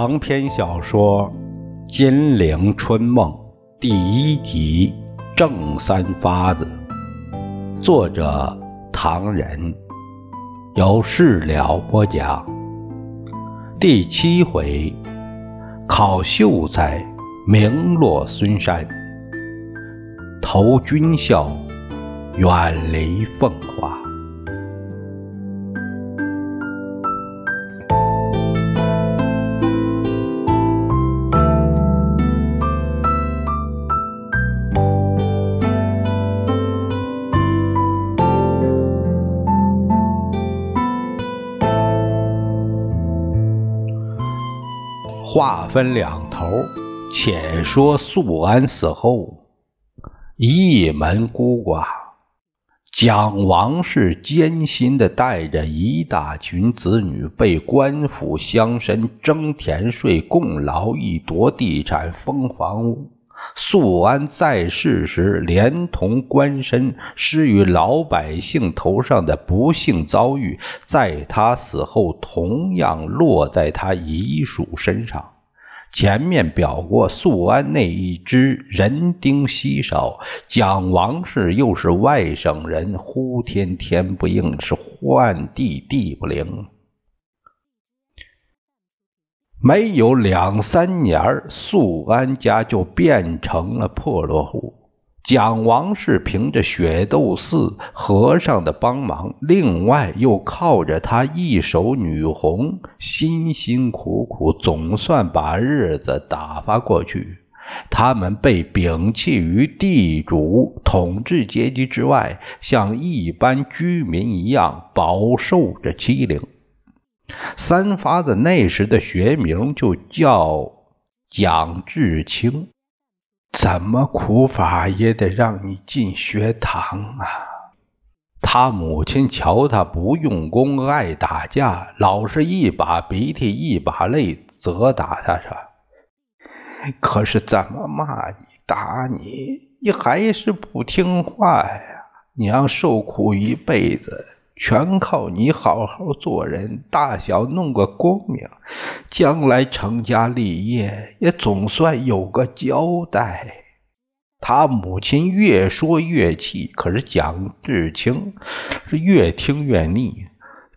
长篇小说《金陵春梦》第一集《正三发子》，作者唐人，由事了播讲。第七回，考秀才名落孙山，投军校远离凤华。话分两头，且说素安死后，一门孤寡。蒋王氏艰辛地带着一大群子女，被官府乡绅征田税、共劳役、夺地产、封房屋。素安在世时，连同官绅施于老百姓头上的不幸遭遇，在他死后同样落在他遗属身上。前面表过，素安那一支人丁稀少，蒋王氏又是外省人，呼天天不应，是唤地地不灵。没有两三年，素安家就变成了破落户。蒋王氏凭着雪窦寺和尚的帮忙，另外又靠着他一手女红，辛辛苦苦总算把日子打发过去。他们被摒弃于地主统治阶级之外，像一般居民一样饱受着欺凌。三发子那时的学名就叫蒋志清，怎么苦法也得让你进学堂啊！他母亲瞧他不用功，爱打架，老是一把鼻涕一把泪责打他说：“可是怎么骂你打你，你还是不听话呀！娘受苦一辈子。”全靠你好好做人，大小弄个功名，将来成家立业也总算有个交代。他母亲越说越气，可是蒋志清是越听越腻，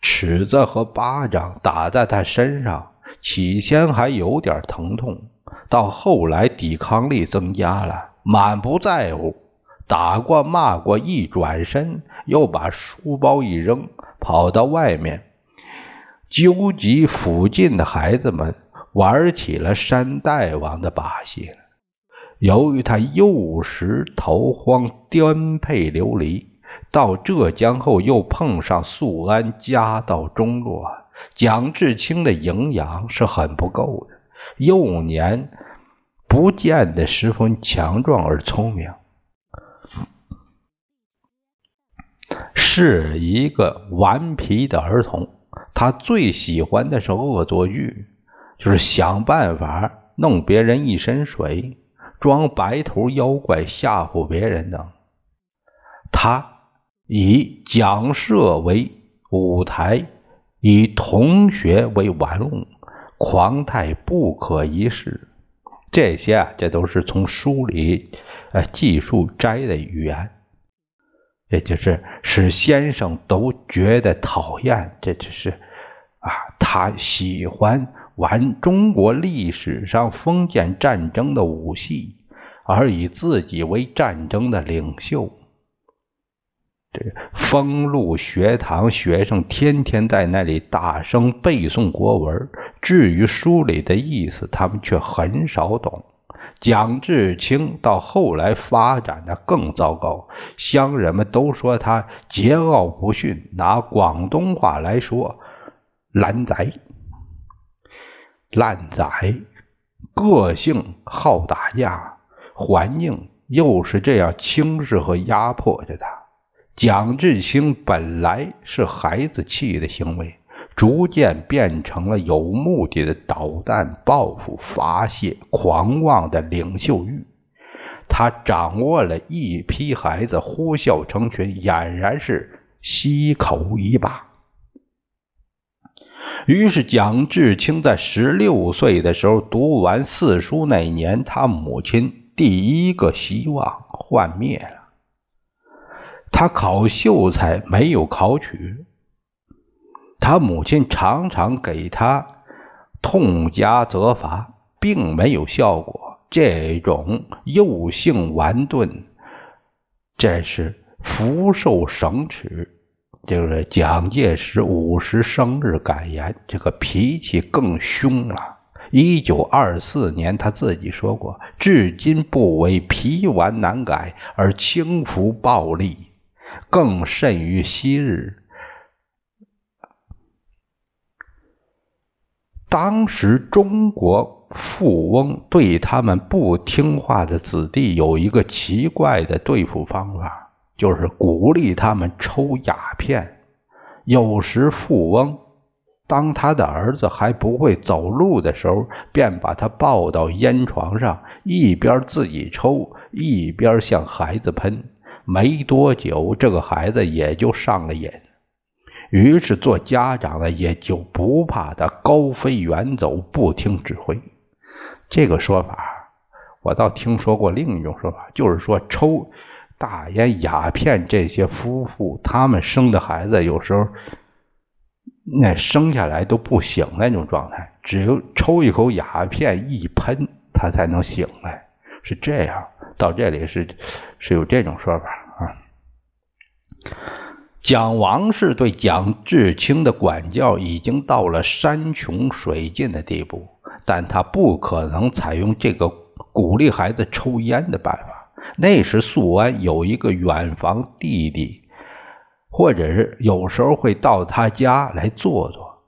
尺子和巴掌打在他身上，起先还有点疼痛，到后来抵抗力增加了，满不在乎。打过骂过，一转身又把书包一扔，跑到外面，纠集附近的孩子们玩起了山大王的把戏。由于他幼时逃荒，颠沛流离，到浙江后又碰上素安家道中落，蒋志清的营养是很不够的。幼年不见得十分强壮而聪明。是一个顽皮的儿童，他最喜欢的是恶作剧，就是想办法弄别人一身水，装白头妖怪吓唬别人等。他以讲社为舞台，以同学为玩物，狂态不可一世。这些啊，这都是从书里呃记述摘的语言。也就是使先生都觉得讨厌，这只是啊，他喜欢玩中国历史上封建战争的武戏，而以自己为战争的领袖。这封路学堂学生天天在那里大声背诵国文，至于书里的意思，他们却很少懂。蒋志清到后来发展的更糟糕，乡人们都说他桀骜不驯。拿广东话来说，烂仔、烂仔，个性好打架，环境又是这样轻视和压迫着他。蒋志清本来是孩子气的行为。逐渐变成了有目的的捣蛋、报复、发泄、狂妄的领袖欲。他掌握了一批孩子，呼啸成群，俨然是吸口一把。于是蒋志清在十六岁的时候读完四书那年，他母亲第一个希望幻灭了。他考秀才没有考取，他母亲常常给他痛加责罚，并没有效果。这种幼性顽钝，这是福寿省耻。就是蒋介石五十生日感言，这个脾气更凶了。一九二四年，他自己说过：“至今不为皮顽难改而轻浮暴戾，更甚于昔日。”当时中国富翁对他们不听话的子弟有一个奇怪的对付方法。就是鼓励他们抽鸦片。有时富翁当他的儿子还不会走路的时候，便把他抱到烟床上，一边自己抽，一边向孩子喷。没多久，这个孩子也就上了瘾。于是做家长的也就不怕他高飞远走，不听指挥。这个说法，我倒听说过另一种说法，就是说抽。大烟鸦片，这些夫妇他们生的孩子有时候那生下来都不醒那种状态，只有抽一口鸦片一喷，他才能醒来，是这样。到这里是是有这种说法啊。蒋王氏对蒋志清的管教已经到了山穷水尽的地步，但他不可能采用这个鼓励孩子抽烟的办法。那时素安有一个远房弟弟，或者是有时候会到他家来坐坐。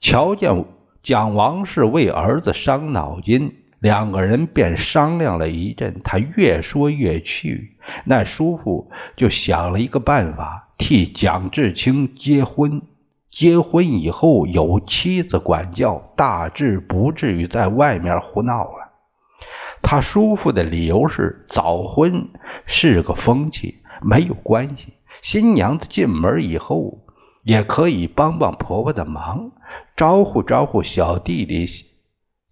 瞧见蒋王氏为儿子伤脑筋，两个人便商量了一阵。他越说越气，那叔父就想了一个办法，替蒋志清结婚。结婚以后有妻子管教，大致不至于在外面胡闹了。他叔父的理由是早婚是个风气，没有关系。新娘子进门以后也可以帮帮婆婆的忙，招呼招呼小弟弟、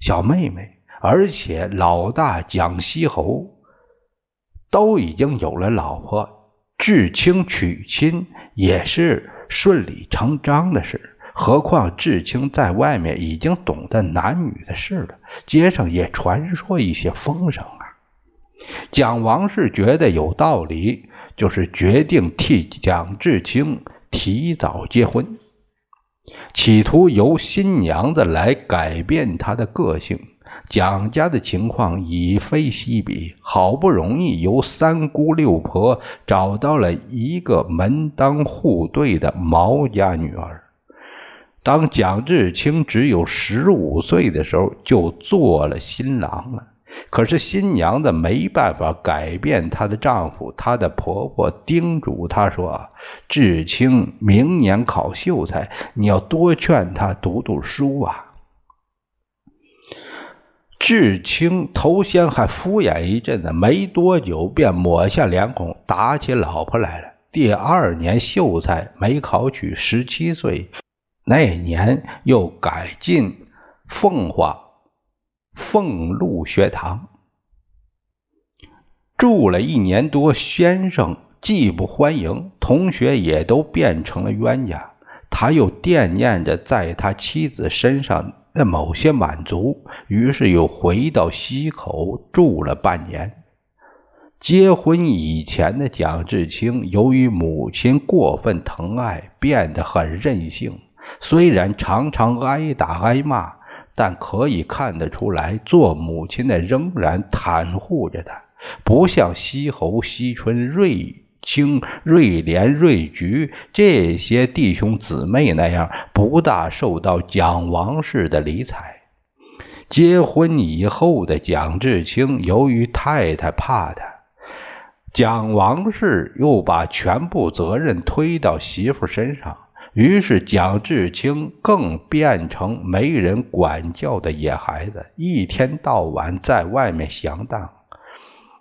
小妹妹。而且老大蒋锡侯都已经有了老婆，至清娶亲也是顺理成章的事。何况志清在外面已经懂得男女的事了，街上也传说一些风声啊。蒋王氏觉得有道理，就是决定替蒋志清提早结婚，企图由新娘子来改变他的个性。蒋家的情况已非昔比，好不容易由三姑六婆找到了一个门当户对的毛家女儿。当蒋志清只有十五岁的时候，就做了新郎了。可是新娘子没办法改变她的丈夫，她的婆婆叮嘱她说：“志清明年考秀才，你要多劝他读读书啊。”志清头先还敷衍一阵子，没多久便抹下脸孔，打起老婆来了。第二年秀才没考取，十七岁。那年又改进奉化俸禄学堂，住了一年多，先生既不欢迎，同学也都变成了冤家。他又惦念着在他妻子身上的某些满足，于是又回到西口住了半年。结婚以前的蒋志清，由于母亲过分疼爱，变得很任性。虽然常常挨打挨骂，但可以看得出来，做母亲的仍然袒护着他，不像西侯、西春、瑞清、瑞莲、瑞菊这些弟兄姊妹那样，不大受到蒋王氏的理睬。结婚以后的蒋志清，由于太太怕他，蒋王氏又把全部责任推到媳妇身上。于是蒋志清更变成没人管教的野孩子，一天到晚在外面闲荡。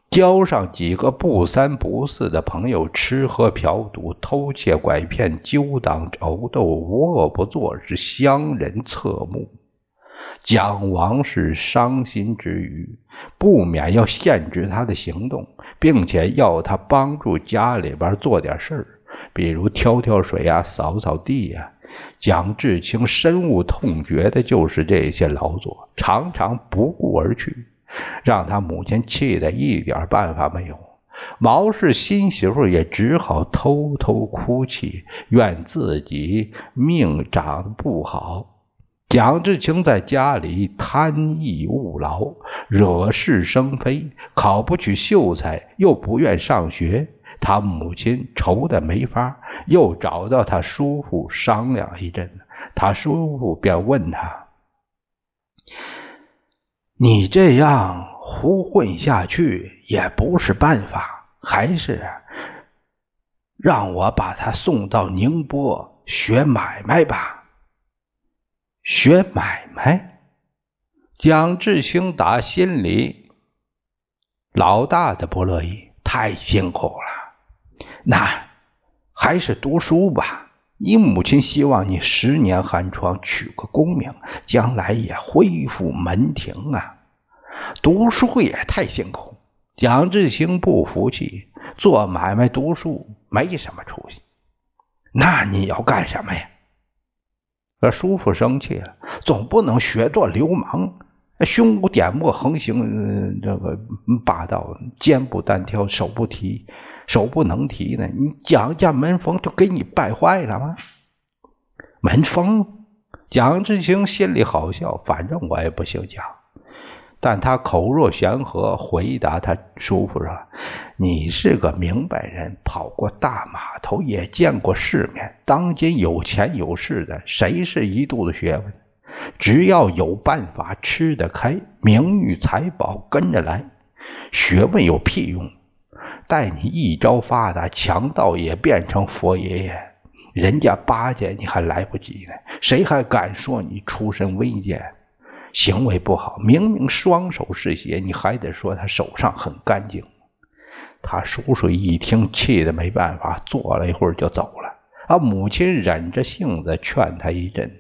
交上几个不三不四的朋友，吃喝嫖赌，偷窃拐骗，纠党殴斗，无恶不作，是乡人侧目。蒋王是伤心之余，不免要限制他的行动，并且要他帮助家里边做点事儿，比如挑挑水呀、扫扫地呀。蒋志清深恶痛绝的就是这些劳作，常常不顾而去。让他母亲气得一点办法没有，毛氏新媳妇也只好偷偷哭泣，怨自己命长得不好。蒋志清在家里贪逸务劳，惹是生非，考不取秀才，又不愿上学。他母亲愁得没法，又找到他叔父商量一阵，他叔父便问他。你这样胡混下去也不是办法，还是让我把他送到宁波学买卖吧。学买卖，蒋志兴打心里老大的不乐意，太辛苦了。那还是读书吧。你母亲希望你十年寒窗，取个功名，将来也恢复门庭啊！读书也太辛苦。蒋志兴不服气，做买卖读书没什么出息。那你要干什么呀？这叔父生气了，总不能学做流氓，胸无点墨，横行这个霸道，肩不单挑，手不提。手不能提呢，你蒋家门风就给你败坏了吗？门风，蒋志清心里好笑，反正我也不姓蒋，但他口若悬河回答他叔父说：“你是个明白人，跑过大码头，也见过世面。当今有钱有势的，谁是一肚子学问？只要有办法吃得开，名誉财宝跟着来，学问有屁用？”待你一朝发达，强盗也变成佛爷爷，人家巴结你还来不及呢。谁还敢说你出身微贱，行为不好？明明双手是血，你还得说他手上很干净。他叔叔一听，气得没办法，坐了一会儿就走了。啊，母亲忍着性子劝他一阵，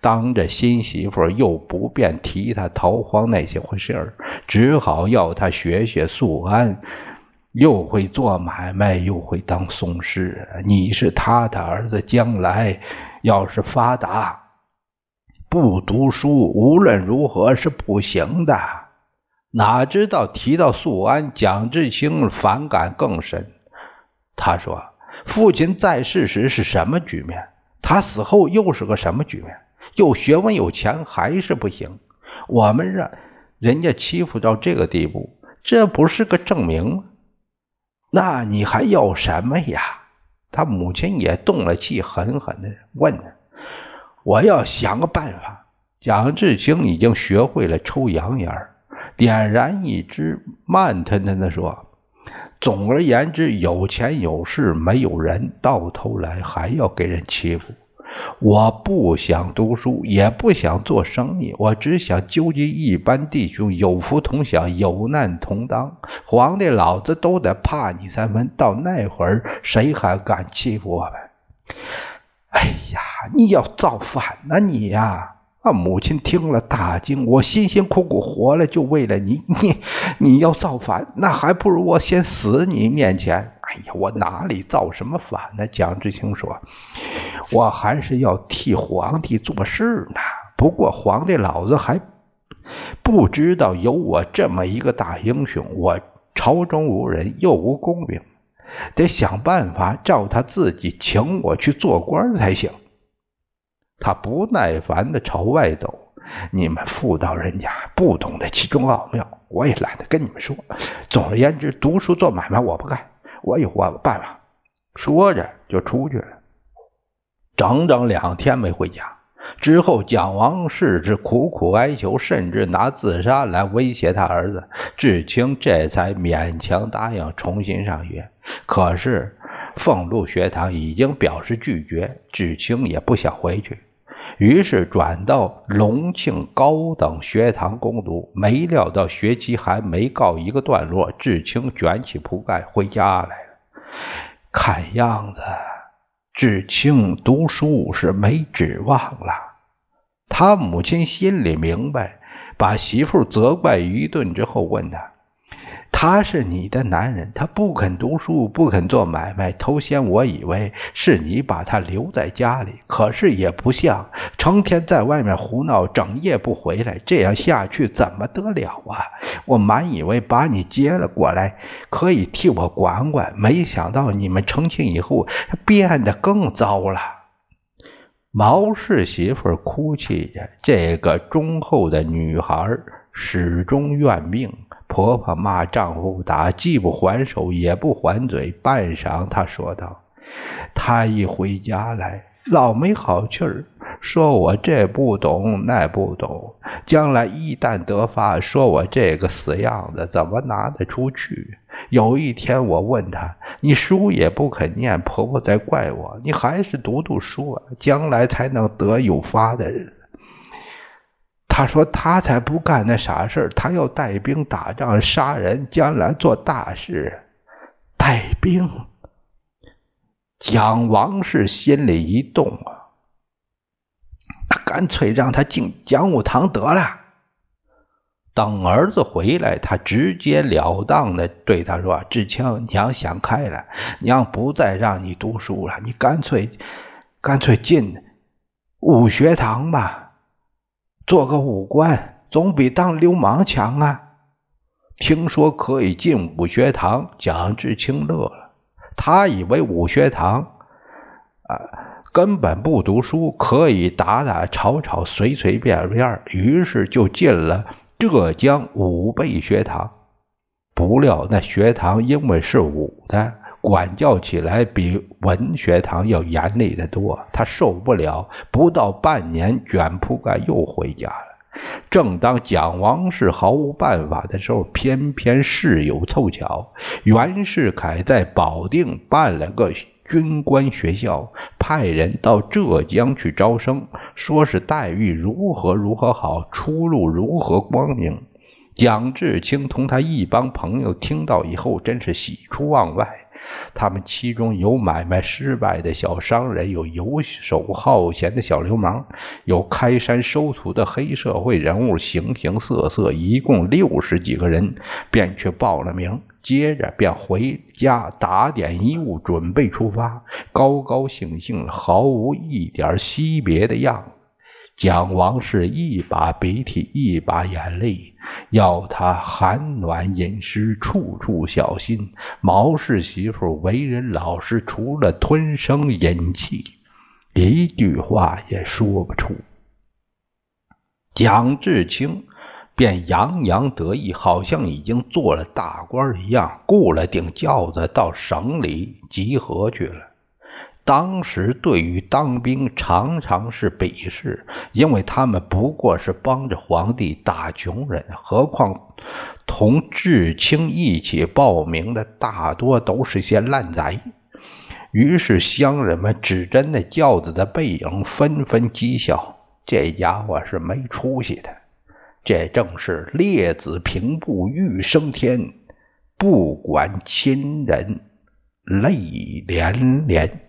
当着新媳妇又不便提他逃荒那些回事儿，只好要他学学素安。又会做买卖，又会当讼师。你是他的儿子，将来要是发达，不读书，无论如何是不行的。哪知道提到素安，蒋志清反感更深。他说：“父亲在世时是什么局面？他死后又是个什么局面？有学问有钱还是不行？我们让人家欺负到这个地步，这不是个证明吗？”那你还要什么呀？他母亲也动了气，狠狠的问他：“我要想个办法。”杨志清已经学会了抽洋烟儿点燃一支，慢吞吞的说：“总而言之，有钱有势没有人，到头来还要给人欺负。”我不想读书，也不想做生意，我只想纠集一般弟兄，有福同享，有难同当。皇帝老子都得怕你三分，到那会儿谁还敢欺负我们？哎呀，你要造反呐你呀！啊，母亲听了大惊，我辛辛苦苦活了，就为了你，你你要造反，那还不如我先死你面前。哎呀，我哪里造什么反呢？蒋志清说。我还是要替皇帝做事呢。不过皇帝老子还不知道有我这么一个大英雄。我朝中无人，又无功名，得想办法照他自己请我去做官才行。他不耐烦的朝外走。你们妇道人家不懂得其中奥妙，我也懒得跟你们说。总而言之，读书做买卖我不干，我有我的办法。说着就出去了。整整两天没回家，之后蒋王世之苦苦哀求，甚至拿自杀来威胁他儿子志清，这才勉强答应重新上学。可是凤禄学堂已经表示拒绝，志清也不想回去。于是转到隆庆高等学堂攻读。没料到学期还没告一个段落，志清卷起铺盖回家来了。看样子，志清读书是没指望了。他母亲心里明白，把媳妇责怪一顿之后，问他。他是你的男人，他不肯读书，不肯做买卖。头先我以为是你把他留在家里，可是也不像，成天在外面胡闹，整夜不回来。这样下去怎么得了啊？我满以为把你接了过来，可以替我管管，没想到你们成亲以后，变得更糟了。毛氏媳妇哭泣着，这个忠厚的女孩始终怨命。婆婆骂丈夫打，既不还手也不还嘴。半晌，她说道：“他一回家来，老没好气儿，说我这不懂那不懂。将来一旦得发，说我这个死样子怎么拿得出去？有一天我问他，你书也不肯念，婆婆在怪我，你还是读读书啊，将来才能得有发的人。”他说：“他才不干那傻事他要带兵打仗杀人，将来做大事。带兵。”蒋王氏心里一动啊，他干脆让他进讲武堂得了。等儿子回来，他直截了当的对他说：“志清，娘想开了，娘不再让你读书了，你干脆干脆进武学堂吧。”做个武官总比当流氓强啊！听说可以进武学堂，蒋志清乐了。他以为武学堂啊根本不读书，可以打打吵吵，随随便便，于是就进了浙江武备学堂。不料那学堂因为是武的。管教起来比文学堂要严厉得多，他受不了，不到半年卷铺盖又回家了。正当蒋王氏毫无办法的时候，偏偏事有凑巧，袁世凯在保定办了个军官学校，派人到浙江去招生，说是待遇如何如何好，出路如何光明。蒋志清同他一帮朋友听到以后，真是喜出望外。他们其中有买卖失败的小商人，有游手好闲的小流氓，有开山收土的黑社会人物，形形色色，一共六十几个人，便去报了名。接着便回家打点衣物，准备出发，高高兴兴，毫无一点惜别的样子。蒋王氏一把鼻涕一把眼泪，要他寒暖饮食处处小心。毛氏媳妇为人老实，除了吞声饮气，一句话也说不出。蒋志清便洋洋得意，好像已经做了大官一样，雇了顶轿子到省里集合去了。当时对于当兵常常是鄙视，因为他们不过是帮着皇帝打穷人，何况同志清一起报名的大多都是些烂仔。于是乡人们指着那轿子的背影，纷纷讥笑：这家伙是没出息的。这正是列子平步欲升天，不管亲人泪连连。